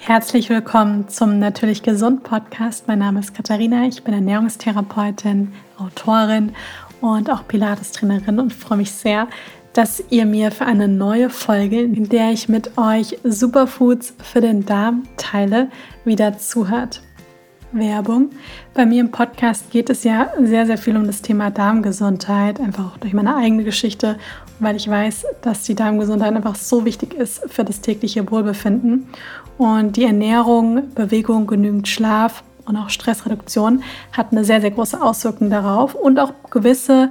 Herzlich willkommen zum Natürlich Gesund Podcast. Mein Name ist Katharina, ich bin Ernährungstherapeutin, Autorin und auch Pilates-Trainerin und freue mich sehr, dass ihr mir für eine neue Folge, in der ich mit euch Superfoods für den Darm teile, wieder zuhört. Werbung. Bei mir im Podcast geht es ja sehr, sehr viel um das Thema Darmgesundheit, einfach auch durch meine eigene Geschichte, weil ich weiß, dass die Darmgesundheit einfach so wichtig ist für das tägliche Wohlbefinden. Und die Ernährung, Bewegung, genügend Schlaf und auch Stressreduktion hat eine sehr, sehr große Auswirkung darauf und auch gewisse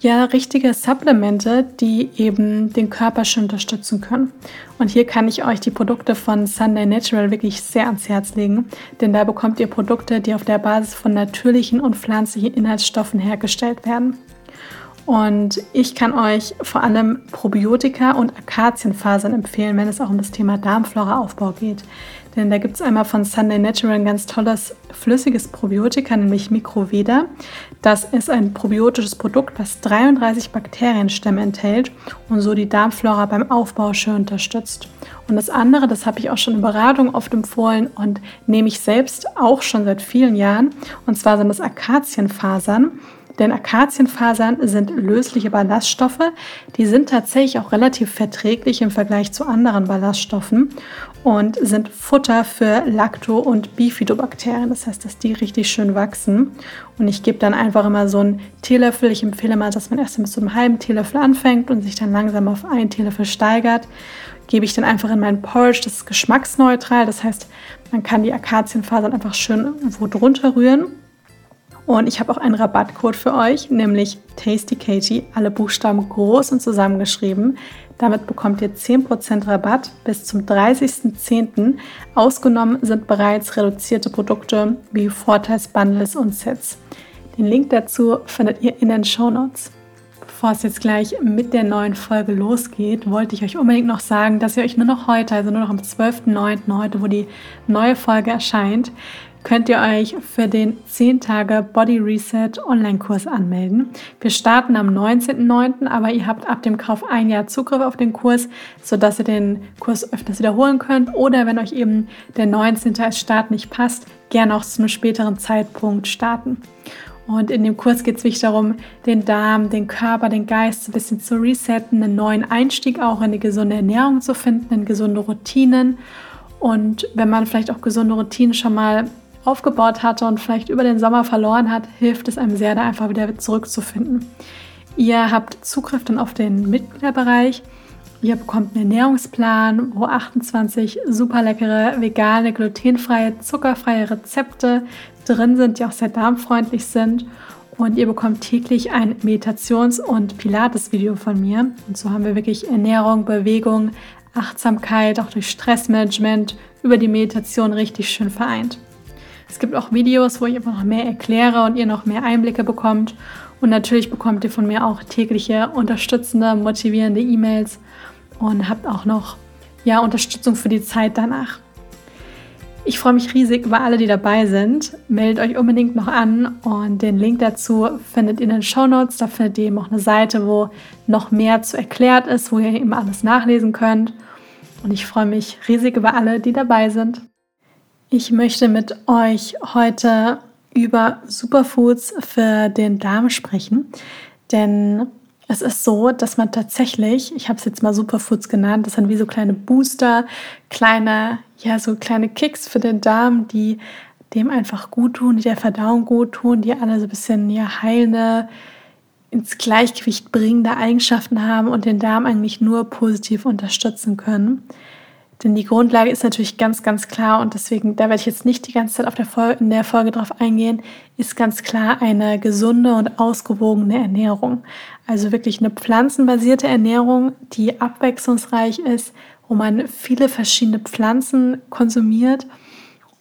ja richtige Supplemente, die eben den Körper schon unterstützen können. Und hier kann ich euch die Produkte von Sunday Natural wirklich sehr ans Herz legen, denn da bekommt ihr Produkte, die auf der Basis von natürlichen und pflanzlichen Inhaltsstoffen hergestellt werden. Und ich kann euch vor allem Probiotika und Akazienfasern empfehlen, wenn es auch um das Thema Darmflora-Aufbau geht. Denn da gibt es einmal von Sunday Natural ein ganz tolles flüssiges Probiotika, nämlich Microveda. Das ist ein probiotisches Produkt, das 33 Bakterienstämme enthält und so die Darmflora beim Aufbau schön unterstützt. Und das andere, das habe ich auch schon in Beratung oft empfohlen und nehme ich selbst auch schon seit vielen Jahren. Und zwar sind das Akazienfasern. Denn Akazienfasern sind lösliche Ballaststoffe. Die sind tatsächlich auch relativ verträglich im Vergleich zu anderen Ballaststoffen und sind Futter für Lacto- und Bifidobakterien. Das heißt, dass die richtig schön wachsen. Und ich gebe dann einfach immer so einen Teelöffel. Ich empfehle mal, dass man erst mit so einem halben Teelöffel anfängt und sich dann langsam auf einen Teelöffel steigert. Gebe ich dann einfach in meinen Porridge. Das ist geschmacksneutral. Das heißt, man kann die Akazienfasern einfach schön irgendwo drunter rühren und ich habe auch einen Rabattcode für euch, nämlich TastyKatie, alle Buchstaben groß und zusammengeschrieben. Damit bekommt ihr 10% Rabatt bis zum 30.10. Ausgenommen sind bereits reduzierte Produkte wie Vorteilsbundles und Sets. Den Link dazu findet ihr in den Show Notes. Bevor es jetzt gleich mit der neuen Folge losgeht, wollte ich euch unbedingt noch sagen, dass ihr euch nur noch heute, also nur noch am 12.09., heute, wo die neue Folge erscheint, könnt ihr euch für den 10 Tage Body Reset Online-Kurs anmelden. Wir starten am 19.09., aber ihr habt ab dem Kauf ein Jahr Zugriff auf den Kurs, sodass ihr den Kurs öfters wiederholen könnt oder wenn euch eben der 19. als Start nicht passt, gerne auch zu einem späteren Zeitpunkt starten. Und in dem Kurs geht es wirklich darum, den Darm, den Körper, den Geist ein bisschen zu resetten, einen neuen Einstieg auch in die gesunde Ernährung zu finden, in gesunde Routinen. Und wenn man vielleicht auch gesunde Routinen schon mal aufgebaut hatte und vielleicht über den Sommer verloren hat, hilft es einem sehr, da einfach wieder zurückzufinden. Ihr habt Zugriff dann auf den Mitgliederbereich. Ihr bekommt einen Ernährungsplan, wo 28 super leckere, vegane, glutenfreie, zuckerfreie Rezepte drin sind, die auch sehr darmfreundlich sind. Und ihr bekommt täglich ein Meditations- und Pilates-Video von mir. Und so haben wir wirklich Ernährung, Bewegung, Achtsamkeit, auch durch Stressmanagement über die Meditation richtig schön vereint. Es gibt auch Videos, wo ich einfach noch mehr erkläre und ihr noch mehr Einblicke bekommt. Und natürlich bekommt ihr von mir auch tägliche unterstützende, motivierende E-Mails und habt auch noch ja, Unterstützung für die Zeit danach. Ich freue mich riesig über alle, die dabei sind. Meldet euch unbedingt noch an und den Link dazu findet ihr in den Show Notes. Da findet ihr eben auch eine Seite, wo noch mehr zu erklärt ist, wo ihr eben alles nachlesen könnt. Und ich freue mich riesig über alle, die dabei sind. Ich möchte mit euch heute über Superfoods für den Darm sprechen, denn es ist so, dass man tatsächlich, ich habe es jetzt mal Superfoods genannt, das sind wie so kleine Booster, kleine, ja, so kleine Kicks für den Darm, die dem einfach gut tun, die der Verdauung gut tun, die alle so ein bisschen ja heilende, ins Gleichgewicht bringende Eigenschaften haben und den Darm eigentlich nur positiv unterstützen können. Denn die Grundlage ist natürlich ganz, ganz klar und deswegen, da werde ich jetzt nicht die ganze Zeit auf der Folge, in der Folge drauf eingehen, ist ganz klar eine gesunde und ausgewogene Ernährung. Also wirklich eine pflanzenbasierte Ernährung, die abwechslungsreich ist, wo man viele verschiedene Pflanzen konsumiert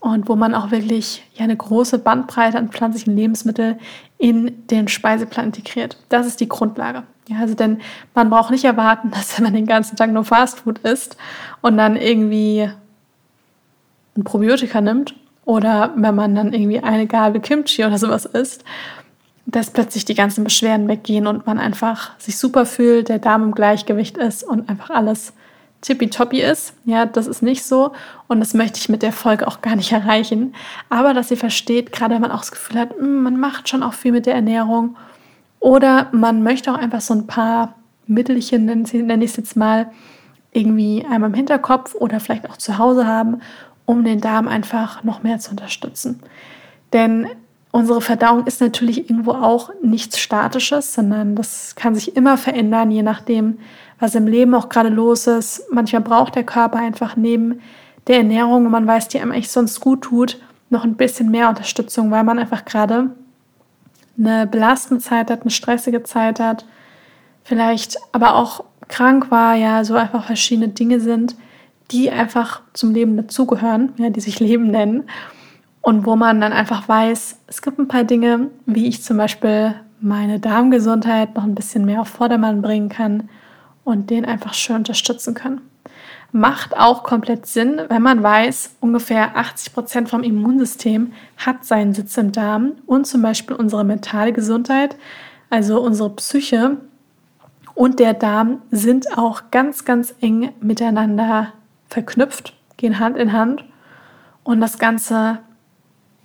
und wo man auch wirklich ja, eine große Bandbreite an pflanzlichen Lebensmitteln in den Speiseplan integriert. Das ist die Grundlage. Ja, also denn man braucht nicht erwarten, dass man den ganzen Tag nur Fastfood isst und dann irgendwie ein Probiotika nimmt oder wenn man dann irgendwie eine Gabel Kimchi oder sowas isst, dass plötzlich die ganzen Beschwerden weggehen und man einfach sich super fühlt, der Darm im Gleichgewicht ist und einfach alles tippitoppi ist. Ja, das ist nicht so und das möchte ich mit der Folge auch gar nicht erreichen. Aber dass ihr versteht, gerade wenn man auch das Gefühl hat, hm, man macht schon auch viel mit der Ernährung oder man möchte auch einfach so ein paar Mittelchen, nenne ich es jetzt mal, irgendwie einmal im Hinterkopf oder vielleicht auch zu Hause haben, um den Darm einfach noch mehr zu unterstützen. Denn unsere Verdauung ist natürlich irgendwo auch nichts Statisches, sondern das kann sich immer verändern, je nachdem, was im Leben auch gerade los ist. Manchmal braucht der Körper einfach neben der Ernährung, wo man weiß, die einem eigentlich sonst gut tut, noch ein bisschen mehr Unterstützung, weil man einfach gerade eine belastende Zeit hat, eine stressige Zeit hat, vielleicht aber auch krank war, ja, so einfach verschiedene Dinge sind, die einfach zum Leben dazugehören, ja, die sich Leben nennen. Und wo man dann einfach weiß, es gibt ein paar Dinge, wie ich zum Beispiel meine Darmgesundheit noch ein bisschen mehr auf Vordermann bringen kann und den einfach schön unterstützen kann. Macht auch komplett Sinn, wenn man weiß, ungefähr 80 Prozent vom Immunsystem hat seinen Sitz im Darm und zum Beispiel unsere mentale Gesundheit, also unsere Psyche und der Darm sind auch ganz, ganz eng miteinander verknüpft, gehen Hand in Hand und das Ganze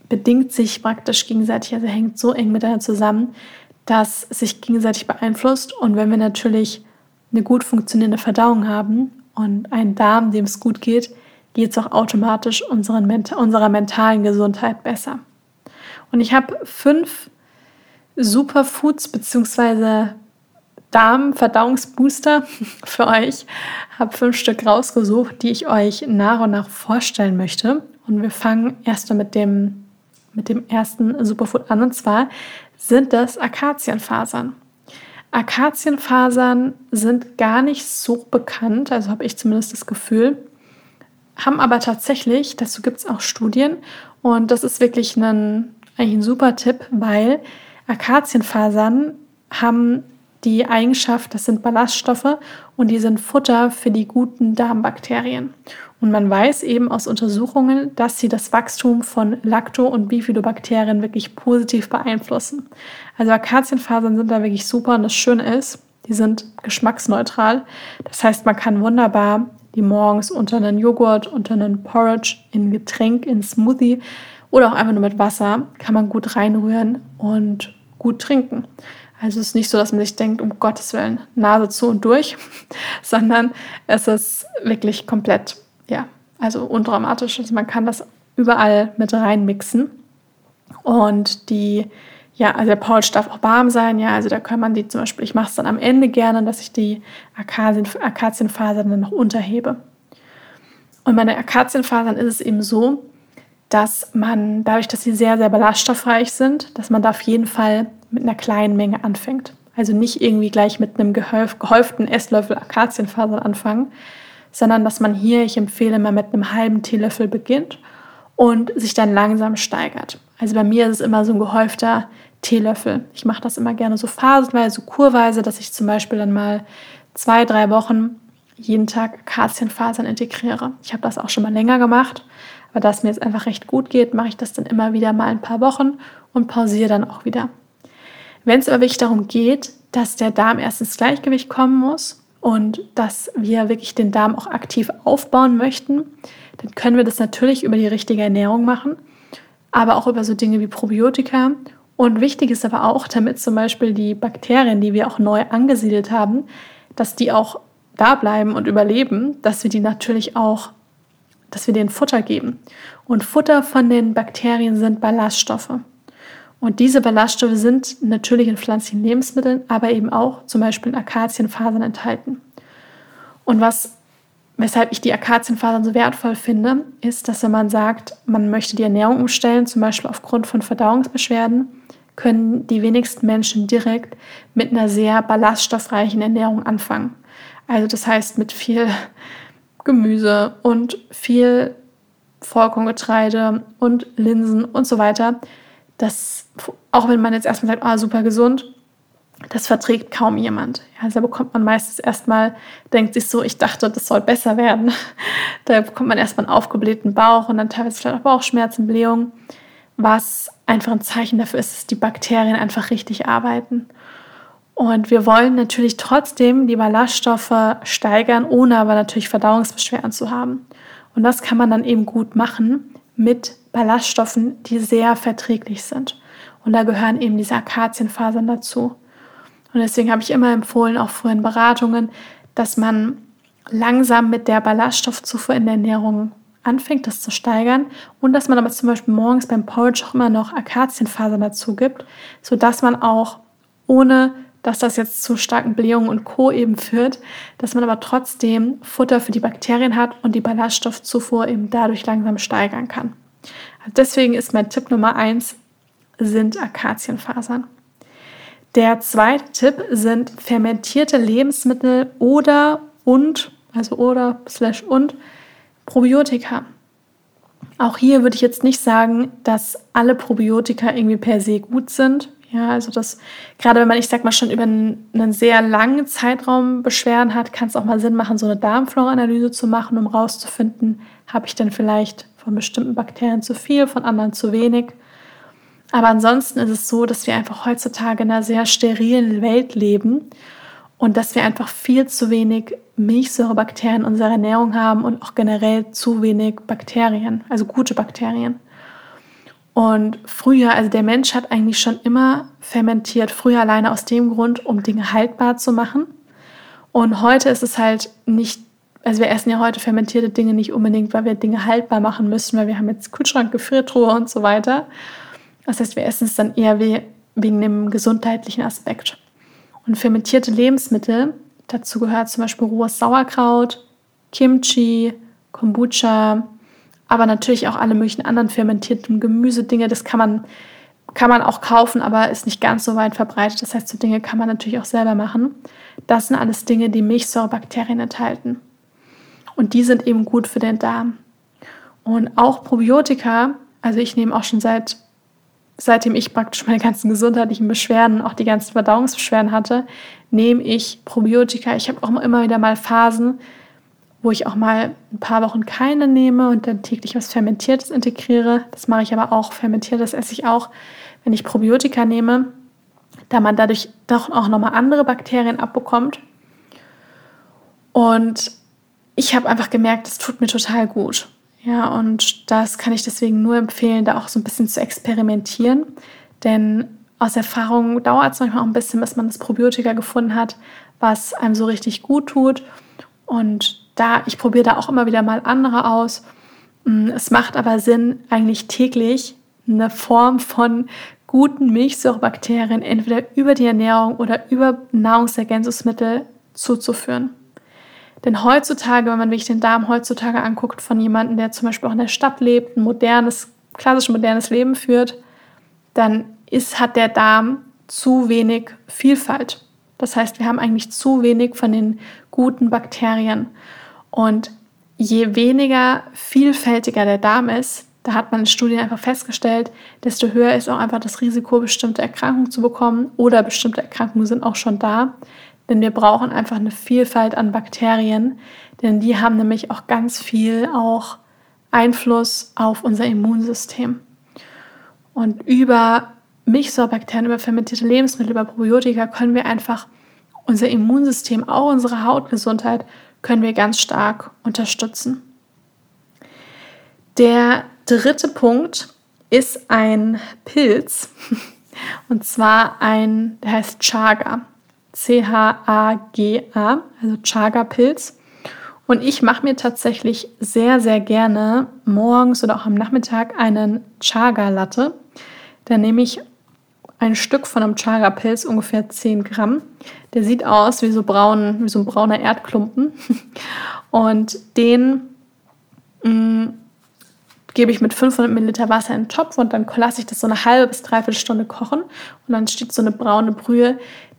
bedingt sich praktisch gegenseitig, also hängt so eng miteinander zusammen, dass sich gegenseitig beeinflusst und wenn wir natürlich eine gut funktionierende Verdauung haben und einen Darm, dem es gut geht, geht es auch automatisch unseren, unserer mentalen Gesundheit besser. Und ich habe fünf Superfoods bzw. Darmverdauungsbooster für euch. Habe fünf Stück rausgesucht, die ich euch nach und nach vorstellen möchte. Und wir fangen erst mit dem, mit dem ersten Superfood an. Und zwar sind das Akazienfasern. Akazienfasern sind gar nicht so bekannt, also habe ich zumindest das Gefühl, haben aber tatsächlich, dazu gibt es auch Studien und das ist wirklich ein, eigentlich ein super Tipp, weil Akazienfasern haben die Eigenschaft, das sind Ballaststoffe und die sind Futter für die guten Darmbakterien. Und man weiß eben aus Untersuchungen, dass sie das Wachstum von Lacto- und Bifidobakterien wirklich positiv beeinflussen. Also Akazienfasern sind da wirklich super und das Schöne ist, die sind geschmacksneutral. Das heißt, man kann wunderbar die morgens unter einen Joghurt, unter einen Porridge, in Getränk, in Smoothie oder auch einfach nur mit Wasser, kann man gut reinrühren und gut trinken. Also es ist nicht so, dass man sich denkt, um Gottes Willen, Nase zu und durch, sondern es ist wirklich komplett, ja, also undramatisch. Also man kann das überall mit reinmixen. Und die, ja, also der Pouch darf auch warm sein, ja, also da kann man die zum Beispiel, ich mache es dann am Ende gerne, dass ich die Akazien, Akazienfasern dann noch unterhebe. Und bei den Akazienfasern ist es eben so, dass man, dadurch, dass sie sehr, sehr ballaststoffreich sind, dass man da auf jeden Fall mit einer kleinen Menge anfängt. Also nicht irgendwie gleich mit einem gehäuften Esslöffel Akazienfasern anfangen, sondern dass man hier, ich empfehle mal mit einem halben Teelöffel beginnt und sich dann langsam steigert. Also bei mir ist es immer so ein gehäufter Teelöffel. Ich mache das immer gerne so phasenweise, so kurweise, dass ich zum Beispiel dann mal zwei, drei Wochen jeden Tag Akazienfasern integriere. Ich habe das auch schon mal länger gemacht, aber da es mir jetzt einfach recht gut geht, mache ich das dann immer wieder mal ein paar Wochen und pausiere dann auch wieder. Wenn es aber wirklich darum geht, dass der Darm erst ins Gleichgewicht kommen muss und dass wir wirklich den Darm auch aktiv aufbauen möchten, dann können wir das natürlich über die richtige Ernährung machen, aber auch über so Dinge wie Probiotika. Und wichtig ist aber auch, damit zum Beispiel die Bakterien, die wir auch neu angesiedelt haben, dass die auch da bleiben und überleben, dass wir die natürlich auch, dass wir denen Futter geben. Und Futter von den Bakterien sind Ballaststoffe. Und diese Ballaststoffe sind natürlich in pflanzlichen Lebensmitteln, aber eben auch zum Beispiel in Akazienfasern enthalten. Und was, weshalb ich die Akazienfasern so wertvoll finde, ist, dass wenn man sagt, man möchte die Ernährung umstellen, zum Beispiel aufgrund von Verdauungsbeschwerden, können die wenigsten Menschen direkt mit einer sehr ballaststoffreichen Ernährung anfangen. Also das heißt mit viel Gemüse und viel Vollkorngetreide und Linsen und so weiter, das, auch wenn man jetzt erstmal sagt, ah, super gesund, das verträgt kaum jemand. Also da bekommt man meistens erstmal, denkt sich so, ich dachte, das soll besser werden. Da bekommt man erstmal einen aufgeblähten Bauch und dann teilweise vielleicht auch Bauchschmerzen, Blähungen, was einfach ein Zeichen dafür ist, dass die Bakterien einfach richtig arbeiten. Und wir wollen natürlich trotzdem die Ballaststoffe steigern, ohne aber natürlich Verdauungsbeschwerden zu haben. Und das kann man dann eben gut machen mit Ballaststoffen, die sehr verträglich sind. Und da gehören eben diese Akazienfasern dazu. Und deswegen habe ich immer empfohlen, auch vorhin in Beratungen, dass man langsam mit der Ballaststoffzufuhr in der Ernährung anfängt, das zu steigern und dass man aber zum Beispiel morgens beim Porridge auch immer noch Akazienfasern dazu gibt, sodass man auch ohne dass das jetzt zu starken Blähungen und Co. eben führt, dass man aber trotzdem Futter für die Bakterien hat und die Ballaststoffzufuhr eben dadurch langsam steigern kann. Also deswegen ist mein Tipp Nummer eins sind Akazienfasern. Der zweite Tipp sind fermentierte Lebensmittel oder und, also oder slash und Probiotika. Auch hier würde ich jetzt nicht sagen, dass alle Probiotika irgendwie per se gut sind. Ja, also das, gerade wenn man, ich sag mal, schon über einen, sehr langen Zeitraum Beschwerden hat, kann es auch mal Sinn machen, so eine Darmflora-Analyse zu machen, um rauszufinden, habe ich denn vielleicht von bestimmten Bakterien zu viel, von anderen zu wenig. Aber ansonsten ist es so, dass wir einfach heutzutage in einer sehr sterilen Welt leben und dass wir einfach viel zu wenig Milchsäurebakterien in unserer Ernährung haben und auch generell zu wenig Bakterien, also gute Bakterien. Und früher, also der Mensch hat eigentlich schon immer fermentiert, früher alleine aus dem Grund, um Dinge haltbar zu machen. Und heute ist es halt nicht, also wir essen ja heute fermentierte Dinge nicht unbedingt, weil wir Dinge haltbar machen müssen, weil wir haben jetzt Kühlschrank, Gefriertruhe und so weiter. Das heißt, wir essen es dann eher wegen dem gesundheitlichen Aspekt. Und fermentierte Lebensmittel, dazu gehört zum Beispiel rohes Sauerkraut, Kimchi, Kombucha, aber natürlich auch alle möglichen anderen fermentierten Gemüsedinge. Das kann man, kann man auch kaufen, aber ist nicht ganz so weit verbreitet. Das heißt, so Dinge kann man natürlich auch selber machen. Das sind alles Dinge, die Milchsäurebakterien enthalten. Und die sind eben gut für den Darm. Und auch Probiotika, also ich nehme auch schon seit, seitdem ich praktisch meine ganzen gesundheitlichen Beschwerden, auch die ganzen Verdauungsbeschwerden hatte, nehme ich Probiotika. Ich habe auch immer wieder mal Phasen, wo ich auch mal ein paar Wochen keine nehme und dann täglich was Fermentiertes integriere. Das mache ich aber auch. Fermentiertes esse ich auch, wenn ich Probiotika nehme, da man dadurch doch auch nochmal andere Bakterien abbekommt. Und ich habe einfach gemerkt, das tut mir total gut. Ja, und das kann ich deswegen nur empfehlen, da auch so ein bisschen zu experimentieren. Denn aus Erfahrung dauert es manchmal auch ein bisschen, bis man das Probiotika gefunden hat, was einem so richtig gut tut. Und da, ich probiere da auch immer wieder mal andere aus. Mm, es macht aber Sinn, eigentlich täglich eine Form von guten Milchsäurebakterien entweder über die Ernährung oder über Nahrungsergänzungsmittel zuzuführen. Denn heutzutage, wenn man sich den Darm heutzutage anguckt von jemandem, der zum Beispiel auch in der Stadt lebt, ein modernes, klassisch modernes Leben führt, dann ist, hat der Darm zu wenig Vielfalt. Das heißt, wir haben eigentlich zu wenig von den guten Bakterien. Und je weniger vielfältiger der Darm ist, da hat man in Studien einfach festgestellt, desto höher ist auch einfach das Risiko, bestimmte Erkrankungen zu bekommen oder bestimmte Erkrankungen sind auch schon da. Denn wir brauchen einfach eine Vielfalt an Bakterien, denn die haben nämlich auch ganz viel auch Einfluss auf unser Immunsystem. Und über Milchsäurebakterien, über fermentierte Lebensmittel, über Probiotika können wir einfach unser Immunsystem, auch unsere Hautgesundheit können wir ganz stark unterstützen. Der dritte Punkt ist ein Pilz und zwar ein, der heißt Chaga. C-H-A-G-A, also Chaga-Pilz. Und ich mache mir tatsächlich sehr, sehr gerne morgens oder auch am Nachmittag einen Chaga-Latte. Da nehme ich ein Stück von einem Chaga-Pilz, ungefähr 10 Gramm. Der sieht aus wie so, braun, wie so ein brauner Erdklumpen. Und den mh, mm, gebe ich mit 500 Milliliter Wasser in den Topf und dann lasse ich das so eine halbe bis dreiviertel Stunde kochen. Und dann steht so eine braune Brühe,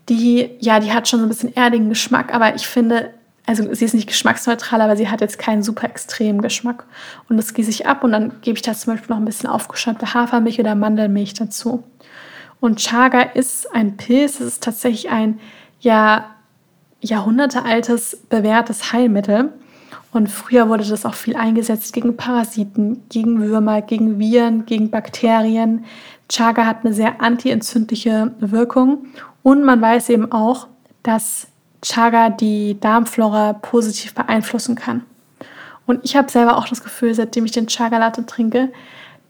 die, ja, die hat schon so ein bisschen erdigen Geschmack, aber ich finde, also sie ist nicht geschmacksneutral, aber sie hat jetzt keinen super extremen Geschmack. Und das gieße ich ab und dann gebe ich da zum Beispiel noch ein bisschen aufgeschäumte Hafermilch oder Mandelmilch dazu. Und Chaga ist ein Pilz, es ist tatsächlich ein ja, jahrhundertealtes bewährtes Heilmittel. Und früher wurde das auch viel eingesetzt gegen Parasiten, gegen Würmer, gegen Viren, gegen Bakterien. Chaga hat eine sehr antientzündliche Wirkung und man weiß eben auch, dass Chaga die Darmflora positiv beeinflussen kann. Und ich habe selber auch das Gefühl, seitdem ich den Chaga Latte trinke,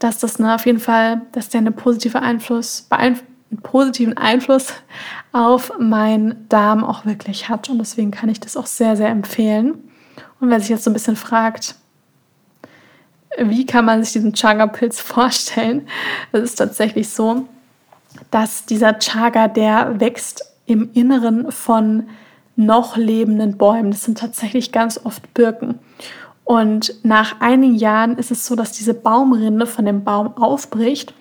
dass das ne, auf jeden Fall, dass der eine positive Einfluss, einen positiven Einfluss auf meinen Darm auch wirklich hat. Und deswegen kann ich das auch sehr, sehr empfehlen. Und wer sich jetzt so ein bisschen fragt, wie kann man sich diesen Chaga-Pilz vorstellen? Es ist tatsächlich so, dass dieser Chaga, der wächst im Inneren von noch lebenden Bäumen. Das sind tatsächlich ganz oft Birken. Und nach einigen Jahren ist es so, dass diese Baumrinde von dem Baum aufbricht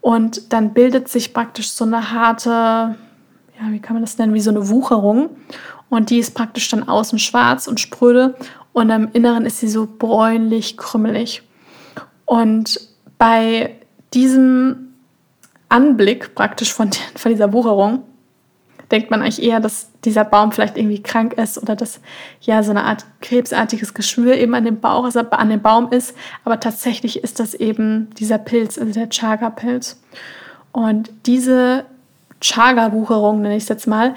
und dann bildet sich praktisch so eine harte, ja, wie kann man das nennen, wie so eine Wucherung. Und die ist praktisch dann außen schwarz und spröde und im Inneren ist sie so bräunlich, krümmelig. Und bei diesem Anblick praktisch von, von dieser Wucherung denkt man eigentlich eher, dass dieser Baum vielleicht irgendwie krank ist oder dass ja so eine Art krebsartiges Geschwür eben an dem Bauch, also an dem Baum ist. Aber tatsächlich ist das eben dieser Pilz, also der Chaga-Pilz. Und diese Chaga-Wucherung, nenne ich es jetzt mal,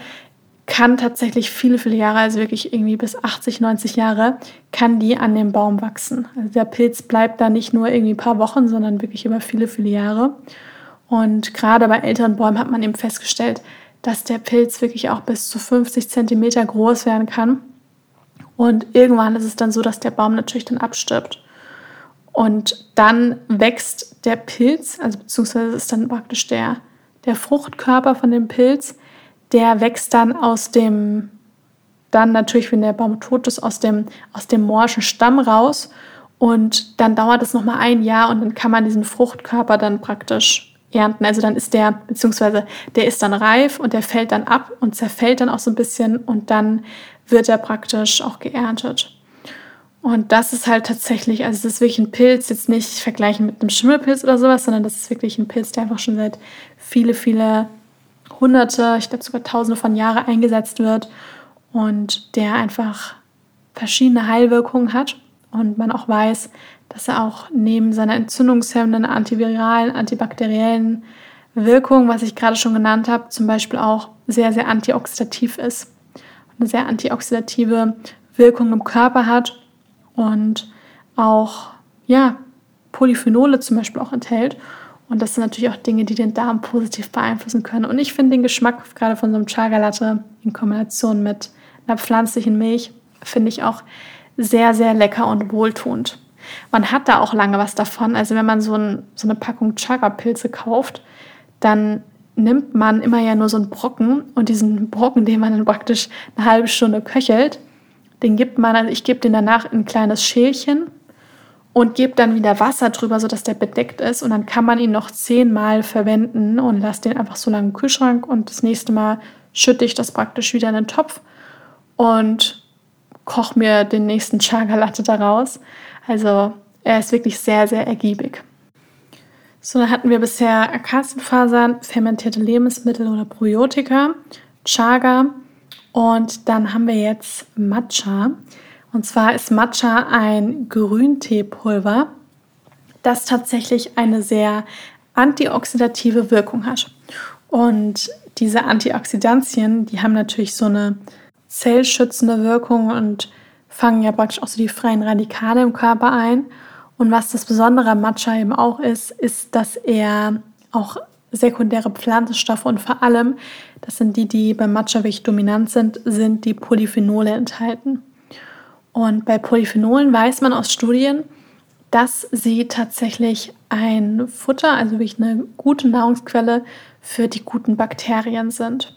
kann tatsächlich viele, viele Jahre, also wirklich irgendwie bis 80, 90 Jahre, kann die an dem Baum wachsen. Also der Pilz bleibt da nicht nur irgendwie ein paar Wochen, sondern wirklich über viele, viele Jahre. Und gerade bei älteren Bäumen hat man eben festgestellt, dass der Pilz wirklich auch bis zu 50 Zentimeter groß werden kann. Und irgendwann ist es dann so, dass der Baum natürlich dann abstirbt. Und dann wächst der Pilz, also beziehungsweise ist dann praktisch der, der Fruchtkörper von dem Pilz, der wächst dann aus dem, dann natürlich, wenn der Baum tot ist, aus dem, aus dem morschen Stamm raus. Und dann dauert es nochmal ein Jahr und dann kann man diesen Fruchtkörper dann praktisch ernten. Also dann ist der, beziehungsweise der ist dann reif und der fällt dann ab und zerfällt dann auch so ein bisschen und dann wird er praktisch auch geerntet. Und das ist halt tatsächlich, also das ist wirklich ein Pilz, jetzt nicht vergleichen mit einem Schimmelpilz oder sowas, sondern das ist wirklich ein Pilz, der einfach schon seit viele, viele hunderte, ich glaube sogar tausende von Jahren eingesetzt wird und der einfach verschiedene Heilwirkungen hat und man auch weiß, dass er auch neben seiner entzündungshemmenden, antiviralen, antibakteriellen Wirkung, was ich gerade schon genannt habe, zum Beispiel auch sehr, sehr antioxidativ ist. Eine sehr antioxidative Wirkung im Körper hat und auch ja, Polyphenole zum Beispiel auch enthält. Und das sind natürlich auch Dinge, die den Darm positiv beeinflussen können. Und ich finde den Geschmack gerade von so einem Chaga Latte in Kombination mit einer pflanzlichen Milch, finde ich auch sehr, sehr lecker und wohltuend. Man hat da auch lange was davon. Also wenn man so, ein, so eine Packung Chaga-Pilze kauft, dann nimmt man immer ja nur so einen Brocken und diesen Brocken, den man dann praktisch eine halbe Stunde köchelt, den gibt man, also ich gebe den danach in ein kleines Schälchen und gebe dann wieder Wasser drüber, sodass der bedeckt ist und dann kann man ihn noch zehnmal verwenden und lasse den einfach so lange im Kühlschrank und das nächste Mal schütte ich das praktisch wieder in den Topf und koche mir den nächsten Chaga Latte daraus. Also er ist wirklich sehr, sehr ergiebig. So, dann hatten wir bisher Akazienfasern, fermentierte Lebensmittel oder Probiotika, Chaga und dann haben wir jetzt Matcha. Und zwar ist Matcha ein Grünteepulver, das tatsächlich eine sehr antioxidative Wirkung hat. Und diese Antioxidantien, die haben natürlich so eine zellschützende Wirkung und fangen ja praktisch auch so die freien Radikale im Körper ein. Und was das Besondere am Matcha eben auch ist, ist, dass er auch sekundäre Pflanzenstoffe und vor allem, das sind die, die beim Matcha wirklich dominant sind, sind die Polyphenole enthalten. Und bei Polyphenolen weiß man aus Studien, dass sie tatsächlich ein Futter, also wirklich eine gute Nahrungsquelle für die guten Bakterien sind.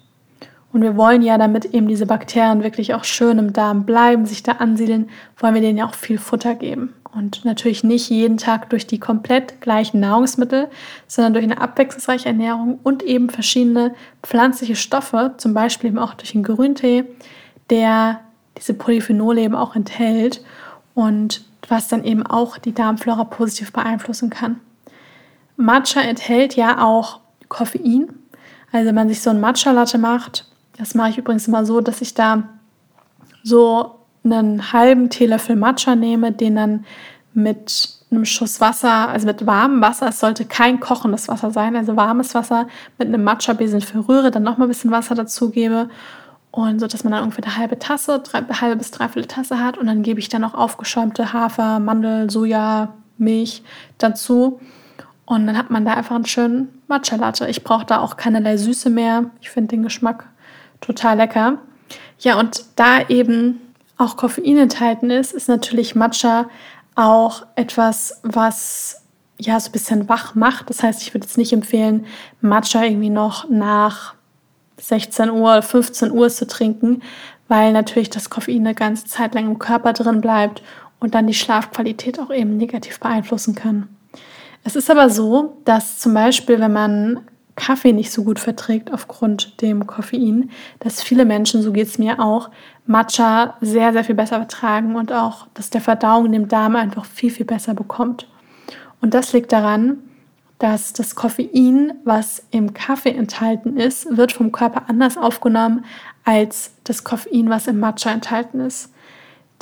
Und wir wollen ja, damit eben diese Bakterien wirklich auch schön im Darm bleiben, sich da ansiedeln, wollen wir denen ja auch viel Futter geben. Und natürlich nicht jeden Tag durch die komplett gleichen Nahrungsmittel, sondern durch eine abwechslungsreiche Ernährung und eben verschiedene pflanzliche Stoffe, zum Beispiel eben auch durch den Grüntee, der diese Polyphenole eben auch enthält und was dann eben auch die Darmflora positiv beeinflussen kann. Matcha enthält ja auch Koffein. Also wenn man sich so ein Matcha-Latte macht, das mache ich übrigens immer so, dass ich da so einen halben Teelöffel Matcha nehme, den dann mit einem Schuss Wasser, also mit warmem Wasser, es sollte kein kochendes Wasser sein, also warmes Wasser mit einem Matcha-Besen verrühre, dann nochmal ein bisschen Wasser dazugebe und so, dass man dann ungefähr eine halbe Tasse, drei, halbe bis dreiviertel Tasse hat und dann gebe ich dann noch aufgeschäumte Hafer, Mandel, Soja, Milch dazu und dann hat man da einfach einen schönen Matcha-Latte. Ich brauche da auch keinerlei Süße mehr. Ich finde den Geschmack total lecker. Ja, und da eben auch Koffein enthalten ist, ist natürlich Matcha auch etwas, was ja so ein bisschen wach macht. Das heißt, ich würde jetzt nicht empfehlen, Matcha irgendwie noch nach 16 Uhr, 15 Uhr zu trinken, weil natürlich das Koffein eine ganze Zeit lang im Körper drin bleibt und dann die Schlafqualität auch eben negativ beeinflussen kann. Es ist aber so, dass zum Beispiel, wenn man Kaffee nicht so gut verträgt aufgrund dem Koffein, dass viele Menschen, so geht es mir auch, Matcha sehr, sehr viel besser vertragen und auch, dass der Verdauung dem Darm einfach viel, viel besser bekommt. Und das liegt daran, dass das Koffein, was im Kaffee enthalten ist, wird vom Körper anders aufgenommen als das Koffein, was im Matcha enthalten ist.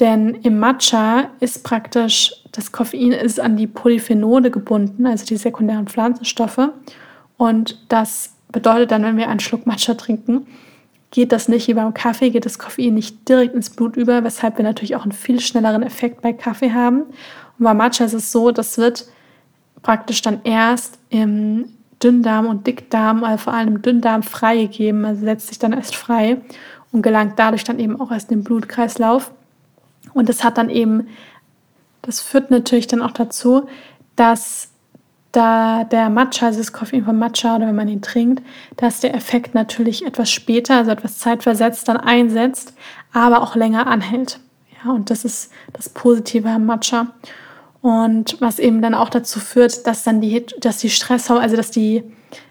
Denn im Matcha ist praktisch das Koffein ist an die Polyphenole gebunden, also die sekundären Pflanzenstoffe. Und das bedeutet dann, wenn wir einen Schluck Matcha trinken, geht das nicht wie beim Kaffee, geht das Koffein nicht direkt ins Blut über, weshalb wir natürlich auch einen viel schnelleren Effekt bei Kaffee haben. Und bei Matcha ist es so, das wird praktisch dann erst im Dünndarm und Dickdarm, also vor allem im Dünndarm freigegeben, also setzt sich dann erst frei und gelangt dadurch dann eben auch erst in den Blutkreislauf. Und das hat dann eben, das führt natürlich dann auch dazu, dass da der Matcha, also das Koffein vom Matcha oder wenn man ihn trinkt, dass der Effekt natürlich etwas später, also etwas zeitversetzt dann einsetzt, aber auch länger anhält. Ja, und das ist das Positive am Matcha. Und was eben dann auch dazu führt, dass dann die, dass die Stresshormone, also dass die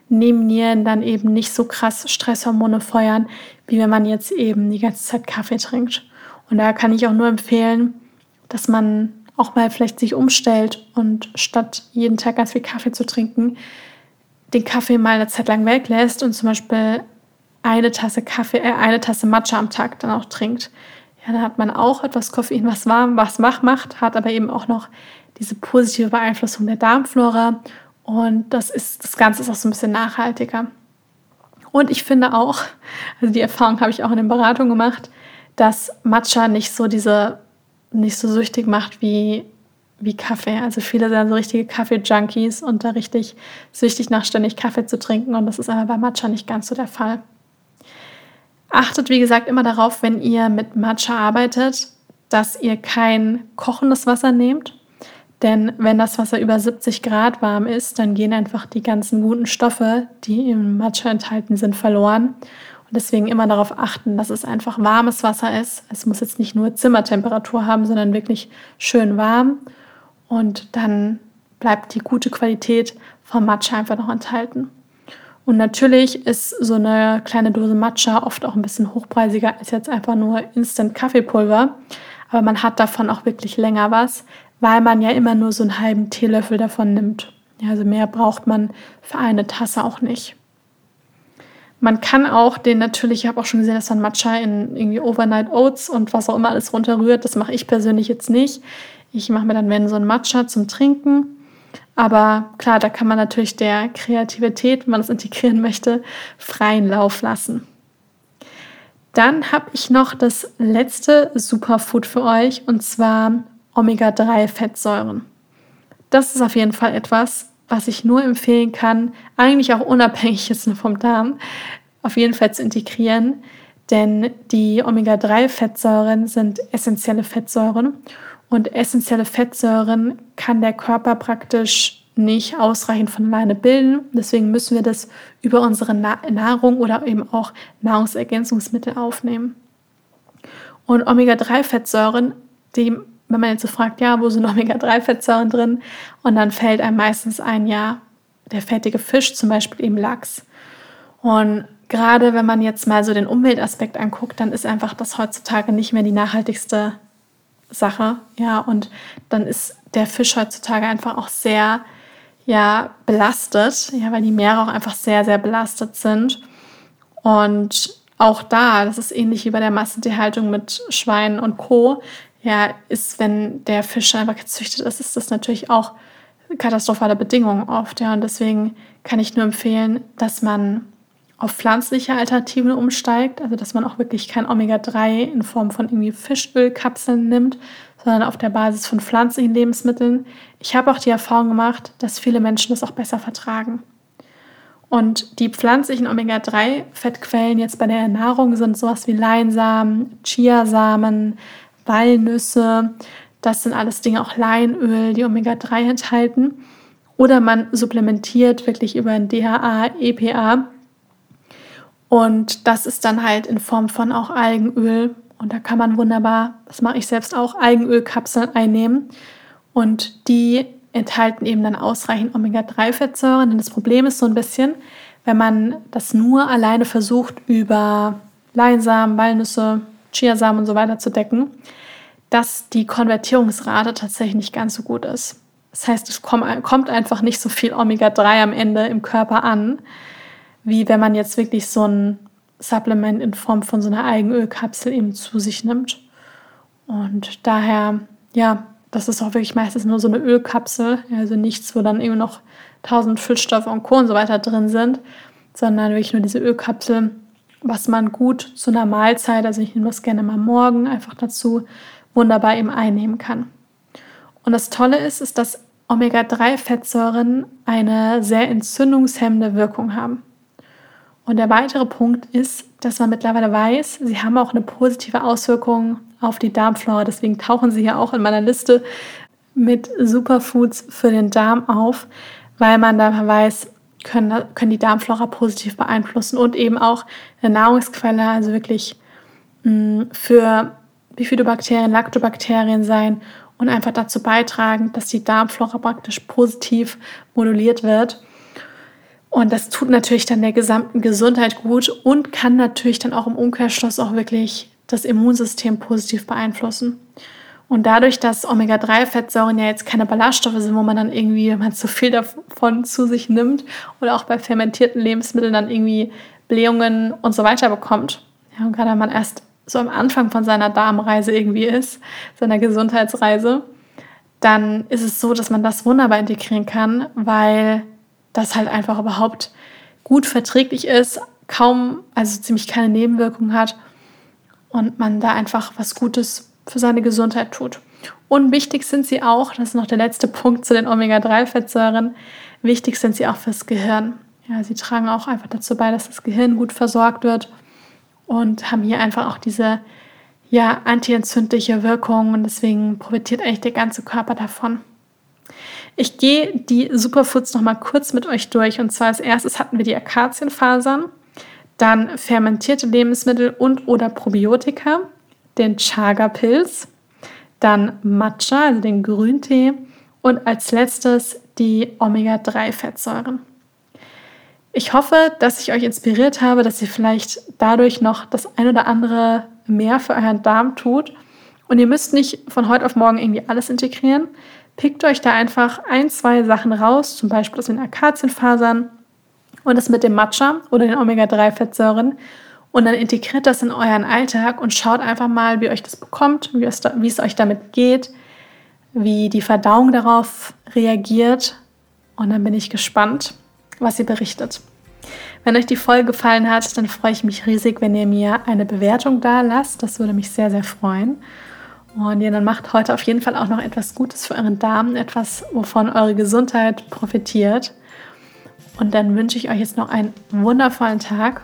Nebennieren dann eben nicht so krass Stresshormone feuern, wie wenn man jetzt eben die ganze Zeit Kaffee trinkt. Und da kann ich auch nur empfehlen, dass man auch mal vielleicht sich umstellt und statt jeden Tag ganz viel Kaffee zu trinken, den Kaffee mal eine Zeit lang weglässt und zum Beispiel eine Tasse Kaffee, äh, eine Tasse Matcha am Tag dann auch trinkt. Ja, dann hat man auch etwas Koffein, was warm, was wach macht, hat aber eben auch noch diese positive Beeinflussung der Darmflora und das ist, das Ganze ist auch so ein bisschen nachhaltiger. Und ich finde auch, also die Erfahrung habe ich auch in den Beratungen gemacht, dass Matcha nicht so diese nicht so süchtig macht wie, wie Kaffee. Also viele sind so richtige Kaffee-Junkies und da richtig süchtig nach ständig Kaffee zu trinken und das ist aber bei Matcha nicht ganz so der Fall. Achtet, wie gesagt, immer darauf, wenn ihr mit Matcha arbeitet, dass ihr kein kochendes Wasser nehmt. Denn wenn das Wasser über 70 Grad warm ist, dann gehen einfach die ganzen guten Stoffe, die im Matcha enthalten sind, verloren. Und deswegen immer darauf achten, dass es einfach warmes Wasser ist. Es muss jetzt nicht nur Zimmertemperatur haben, sondern wirklich schön warm. Und dann bleibt die gute Qualität vom Matcha einfach noch enthalten. Und natürlich ist so eine kleine Dose Matcha oft auch ein bisschen hochpreisiger als jetzt einfach nur Instant Kaffeepulver. Aber man hat davon auch wirklich länger was, weil man ja immer nur so einen halben Teelöffel davon nimmt. Also mehr braucht man für eine Tasse auch nicht. Man kann auch den natürlich, ich habe auch schon gesehen, dass man Matcha in irgendwie Overnight Oats und was auch immer alles runterrührt. Das mache ich persönlich jetzt nicht. Ich mache mir dann, wenn so ein Matcha zum Trinken. Aber klar, da kann man natürlich der Kreativität, wenn man es integrieren möchte, freien Lauf lassen. Dann habe ich noch das letzte Superfood für euch und zwar Omega-3-Fettsäuren. Das ist auf jeden Fall etwas, was ich nur empfehlen kann, eigentlich auch unabhängig jetzt vom Darm, auf jeden Fall zu integrieren. Denn die Omega-3-Fettsäuren sind essentielle Fettsäuren und essentielle Fettsäuren kann der Körper praktisch nicht ausreichend von alleine bilden. Deswegen müssen wir das über unsere Nahrung oder eben auch Nahrungsergänzungsmittel aufnehmen. Und Omega-3-Fettsäuren, die wenn man jetzt so fragt, ja, wo sind Omega-3-Fettsäuren drin? Und dann fällt einem meistens ein, ja, der fettige Fisch, zum Beispiel eben Lachs. Und gerade wenn man jetzt mal so den Umweltaspekt anguckt, dann ist einfach das heutzutage nicht mehr die nachhaltigste Sache. Ja, und dann ist der Fisch heutzutage einfach auch sehr, ja, belastet, ja, weil die Meere auch einfach sehr, sehr belastet sind. Und auch da, das ist ähnlich wie bei der Massentierhaltung mit Schweinen und Co. Ja, ist, wenn der Fisch einfach gezüchtet ist, ist das natürlich auch katastrophale Bedingungen oft. Ja, und deswegen kann ich nur empfehlen, dass man auf pflanzliche Alternativen umsteigt, also dass man auch wirklich kein Omega-3 in Form von irgendwie Fischölkapseln nimmt, sondern auf der Basis von pflanzlichen Lebensmitteln. Ich habe auch die Erfahrung gemacht, dass viele Menschen das auch besser vertragen. Und die pflanzlichen Omega-3-Fettquellen jetzt bei der Ernährung sind sowas wie Leinsamen, Chiasamen, Walnüsse. Das sind alles Dinge, auch Leinöl, die Omega-3 enthalten. Oder man supplementiert wirklich über ein DHA, EPA. Und das ist dann halt in Form von auch Algenöl. Und da kann man wunderbar, das mache ich selbst auch, Algenölkapseln einnehmen. Und die enthalten eben dann ausreichend Omega-3-Fettsäuren. Denn das Problem ist so ein bisschen, wenn man das nur alleine versucht, über Leinsamen, Walnüsse, Chiasamen und so weiter zu decken, dass die Konvertierungsrate tatsächlich nicht ganz so gut ist. Das heißt, es kommt einfach nicht so viel Omega-3 am Ende im Körper an, wie wenn man jetzt wirklich so ein Supplement in Form von so einer Eigenölkapsel eben zu sich nimmt. Und daher, ja, das ist auch wirklich meistens nur so eine Ölkapsel, also nichts, wo dann eben noch tausend Füllstoffe und Co. und so weiter drin sind, sondern wirklich nur diese Ölkapsel, was man gut zu einer Mahlzeit, also ich nehme das gerne mal morgen einfach dazu, wunderbar eben einnehmen kann. Und das Tolle ist, ist, dass Omega-3-Fettsäuren eine sehr entzündungshemmende Wirkung haben. Und der weitere Punkt ist, dass man mittlerweile weiß, sie haben auch eine positive Auswirkung auf die Darmflora. Deswegen tauchen sie hier auch in meiner Liste mit Superfoods für den Darm auf, weil man da weiß, können, können die Darmflora positiv beeinflussen und eben auch eine Nahrungsquelle, also wirklich mh, mm, für Bifidobakterien, Lactobakterien sein und einfach dazu beitragen, dass die Darmflora praktisch positiv moduliert wird. Und das tut natürlich dann der gesamten Gesundheit gut und kann natürlich dann auch im Umkehrschluss auch wirklich das Immunsystem positiv beeinflussen. Und dadurch, dass Omega-3-Fettsäuren ja jetzt keine Ballaststoffe sind, wo man dann irgendwie, wenn man zu viel davon zu sich nimmt oder auch bei fermentierten Lebensmitteln dann irgendwie Blähungen und so weiter bekommt. Ja, und gerade wenn man erst so am Anfang von seiner Darmreise irgendwie ist, seiner Gesundheitsreise, dann ist es so, dass man das wunderbar integrieren kann, weil das halt einfach überhaupt gut verträglich ist, kaum, also ziemlich keine Nebenwirkungen hat und man da einfach was Gutes für seine Gesundheit tut. Und wichtig sind sie auch, das ist noch der letzte Punkt zu den Omega-3-Fettsäuren, wichtig sind sie auch fürs Gehirn. Ja, sie tragen auch einfach dazu bei, dass das Gehirn gut versorgt wird und haben hier einfach auch diese ja, antientzündliche Wirkung und deswegen profitiert eigentlich der ganze Körper davon. Ich gehe die Superfoods noch mal kurz mit euch durch und zwar als erstes hatten wir die Akazienfasern dann fermentierte Lebensmittel und oder Probiotika, den Chaga-Pilz, dann Matcha, also den Grüntee und als letztes die Omega-3-Fettsäuren. Ich hoffe, dass ich euch inspiriert habe, dass ihr vielleicht dadurch noch das ein oder andere mehr für euren Darm tut. Und ihr müsst nicht von heute auf morgen irgendwie alles integrieren. Pickt euch da einfach ein, zwei Sachen raus, zum Beispiel aus den Akazienfasern und das mit dem Matcha oder den Omega-3-Fettsäuren und dann integriert das in euren Alltag und schaut einfach mal, wie euch das bekommt, wie es, wie es euch damit geht, wie die Verdauung darauf reagiert. Und dann bin ich gespannt, was ihr berichtet. Wenn euch die Folge gefallen hat, dann freue ich mich riesig, wenn ihr mir eine Bewertung da lasst. Das würde mich sehr, sehr freuen. Und ihr dann macht heute auf jeden Fall auch noch etwas Gutes für euren Darm, etwas, wovon eure Gesundheit profitiert. Und dann wünsche ich euch jetzt noch einen wundervollen Tag